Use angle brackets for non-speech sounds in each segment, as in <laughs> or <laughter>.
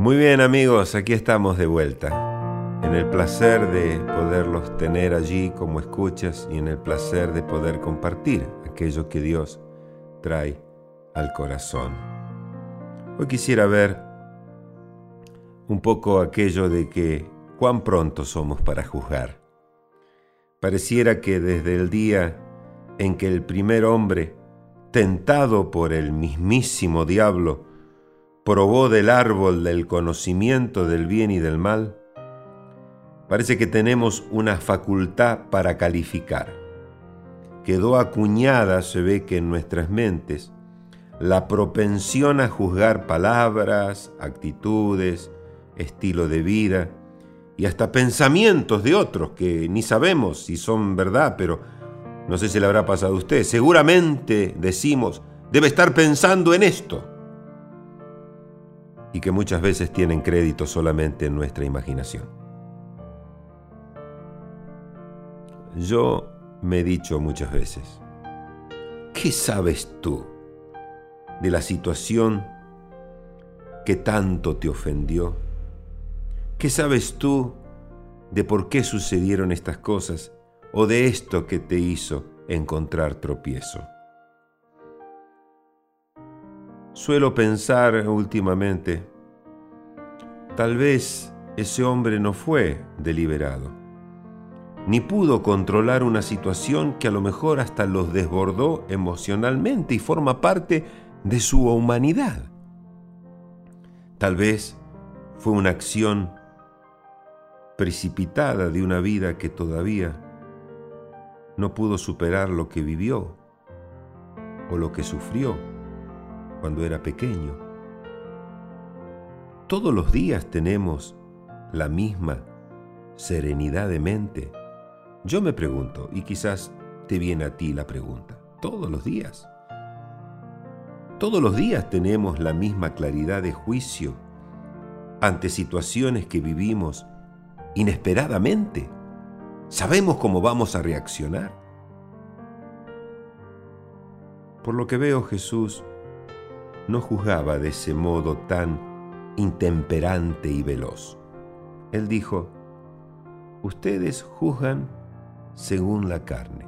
Muy bien amigos, aquí estamos de vuelta. En el placer de poderlos tener allí como escuchas y en el placer de poder compartir aquello que Dios trae al corazón. Hoy quisiera ver un poco aquello de que cuán pronto somos para juzgar. Pareciera que desde el día en que el primer hombre, tentado por el mismísimo diablo, probó del árbol del conocimiento del bien y del mal, parece que tenemos una facultad para calificar. Quedó acuñada, se ve que en nuestras mentes, la propensión a juzgar palabras, actitudes, estilo de vida y hasta pensamientos de otros que ni sabemos si son verdad, pero no sé si le habrá pasado a usted. Seguramente decimos, debe estar pensando en esto y que muchas veces tienen crédito solamente en nuestra imaginación. Yo me he dicho muchas veces, ¿qué sabes tú de la situación que tanto te ofendió? ¿Qué sabes tú de por qué sucedieron estas cosas o de esto que te hizo encontrar tropiezo? Suelo pensar últimamente, tal vez ese hombre no fue deliberado, ni pudo controlar una situación que a lo mejor hasta los desbordó emocionalmente y forma parte de su humanidad. Tal vez fue una acción precipitada de una vida que todavía no pudo superar lo que vivió o lo que sufrió cuando era pequeño. Todos los días tenemos la misma serenidad de mente. Yo me pregunto, y quizás te viene a ti la pregunta, todos los días. Todos los días tenemos la misma claridad de juicio ante situaciones que vivimos inesperadamente. Sabemos cómo vamos a reaccionar. Por lo que veo, Jesús no juzgaba de ese modo tan intemperante y veloz. Él dijo, ustedes juzgan según la carne.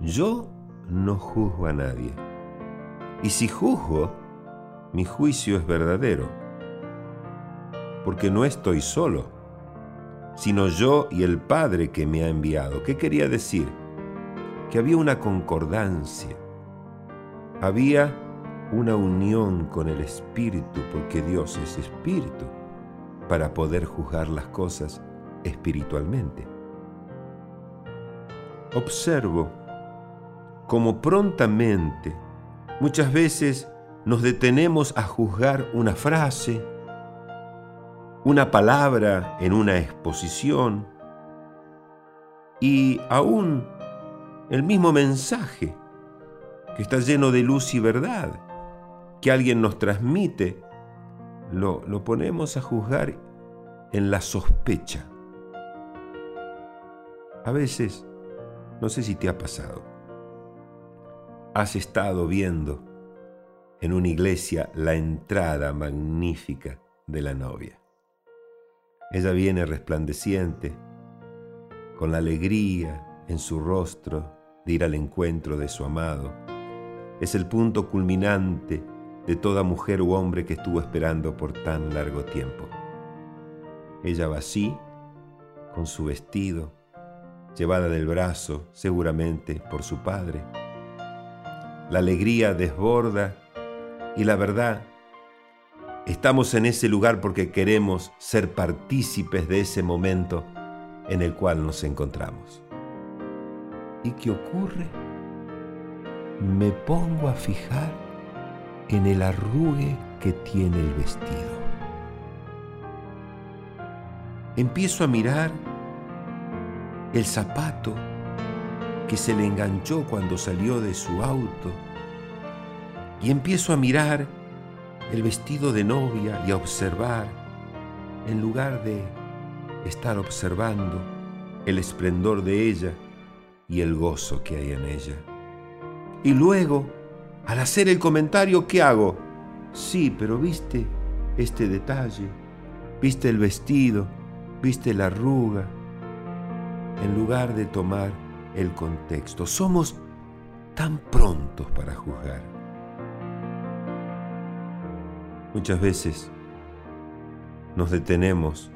Yo no juzgo a nadie. Y si juzgo, mi juicio es verdadero, porque no estoy solo, sino yo y el Padre que me ha enviado. ¿Qué quería decir? Que había una concordancia, había una unión con el Espíritu, porque Dios es Espíritu, para poder juzgar las cosas espiritualmente. Observo cómo prontamente muchas veces nos detenemos a juzgar una frase, una palabra en una exposición y aún el mismo mensaje que está lleno de luz y verdad que alguien nos transmite, lo, lo ponemos a juzgar en la sospecha. A veces, no sé si te ha pasado, has estado viendo en una iglesia la entrada magnífica de la novia. Ella viene resplandeciente, con la alegría en su rostro de ir al encuentro de su amado. Es el punto culminante de toda mujer u hombre que estuvo esperando por tan largo tiempo. Ella va así, con su vestido, llevada del brazo seguramente por su padre. La alegría desborda y la verdad, estamos en ese lugar porque queremos ser partícipes de ese momento en el cual nos encontramos. ¿Y qué ocurre? Me pongo a fijar en el arrugue que tiene el vestido. Empiezo a mirar el zapato que se le enganchó cuando salió de su auto y empiezo a mirar el vestido de novia y a observar, en lugar de estar observando el esplendor de ella y el gozo que hay en ella. Y luego al hacer el comentario, ¿qué hago? Sí, pero viste, este detalle, viste el vestido, viste la arruga, en lugar de tomar el contexto. Somos tan prontos para juzgar. Muchas veces nos detenemos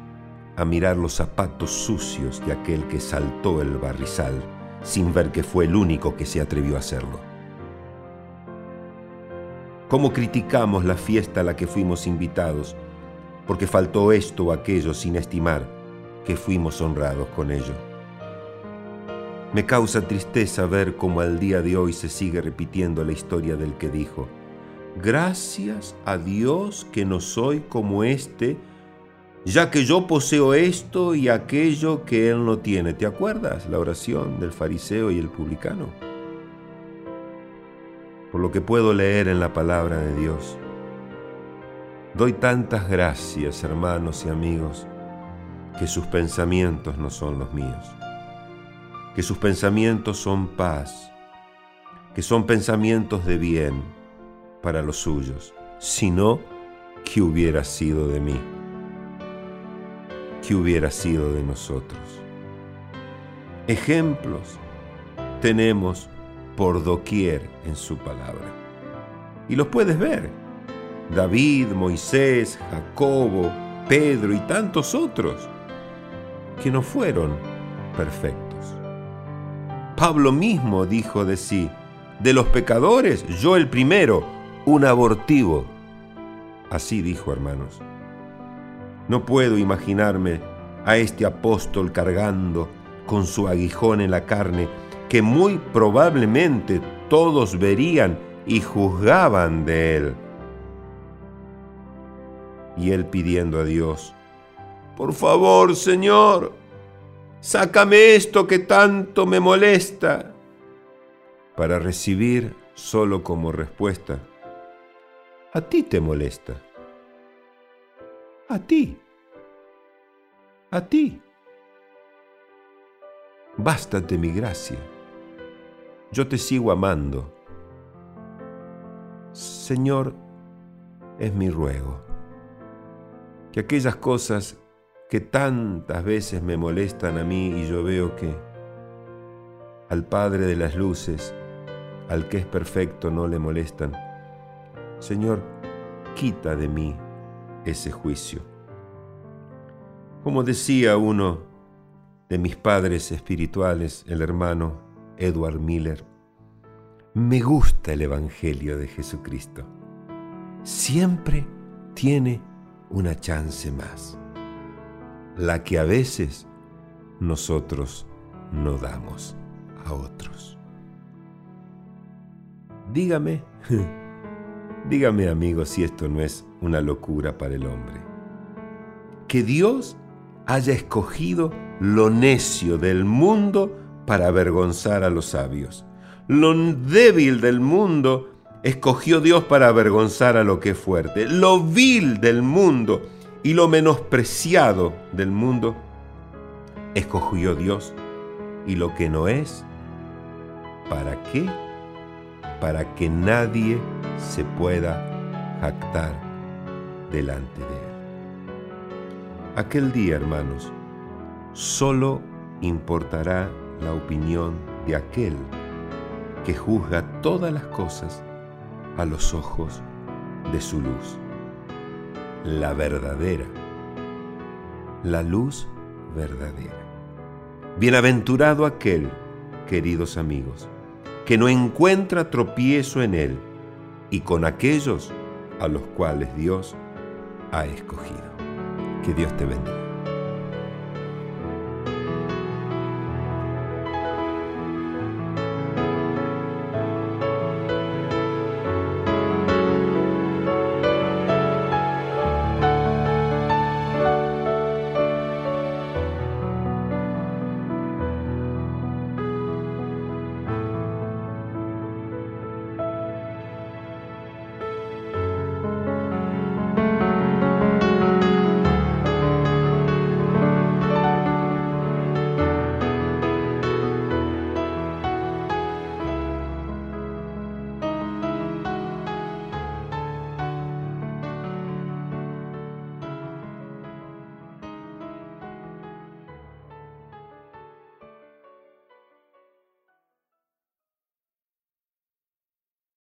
a mirar los zapatos sucios de aquel que saltó el barrizal sin ver que fue el único que se atrevió a hacerlo. ¿Cómo criticamos la fiesta a la que fuimos invitados porque faltó esto o aquello sin estimar que fuimos honrados con ello? Me causa tristeza ver cómo al día de hoy se sigue repitiendo la historia del que dijo, gracias a Dios que no soy como este, ya que yo poseo esto y aquello que él no tiene. ¿Te acuerdas la oración del fariseo y el publicano? Por lo que puedo leer en la palabra de Dios, doy tantas gracias, hermanos y amigos, que sus pensamientos no son los míos. Que sus pensamientos son paz, que son pensamientos de bien para los suyos, sino que hubiera sido de mí, que hubiera sido de nosotros. Ejemplos tenemos por doquier en su palabra. Y los puedes ver. David, Moisés, Jacobo, Pedro y tantos otros que no fueron perfectos. Pablo mismo dijo de sí, de los pecadores, yo el primero, un abortivo. Así dijo, hermanos. No puedo imaginarme a este apóstol cargando con su aguijón en la carne, que muy probablemente todos verían y juzgaban de él. Y él pidiendo a Dios, por favor, Señor, sácame esto que tanto me molesta, para recibir solo como respuesta, a ti te molesta, a ti, a ti. Bástate mi gracia, yo te sigo amando. Señor, es mi ruego, que aquellas cosas que tantas veces me molestan a mí y yo veo que al Padre de las Luces, al que es perfecto, no le molestan. Señor, quita de mí ese juicio. Como decía uno de mis padres espirituales, el hermano Edward Miller, me gusta el Evangelio de Jesucristo. Siempre tiene una chance más la que a veces nosotros no damos a otros. Dígame, <laughs> dígame amigo si esto no es una locura para el hombre. Que Dios haya escogido lo necio del mundo para avergonzar a los sabios. Lo débil del mundo escogió Dios para avergonzar a lo que es fuerte. Lo vil del mundo y lo menospreciado del mundo, escogió Dios y lo que no es, ¿para qué? Para que nadie se pueda jactar delante de Él. Aquel día, hermanos, solo importará la opinión de aquel que juzga todas las cosas a los ojos de su luz la verdadera, la luz verdadera. Bienaventurado aquel, queridos amigos, que no encuentra tropiezo en él y con aquellos a los cuales Dios ha escogido. Que Dios te bendiga.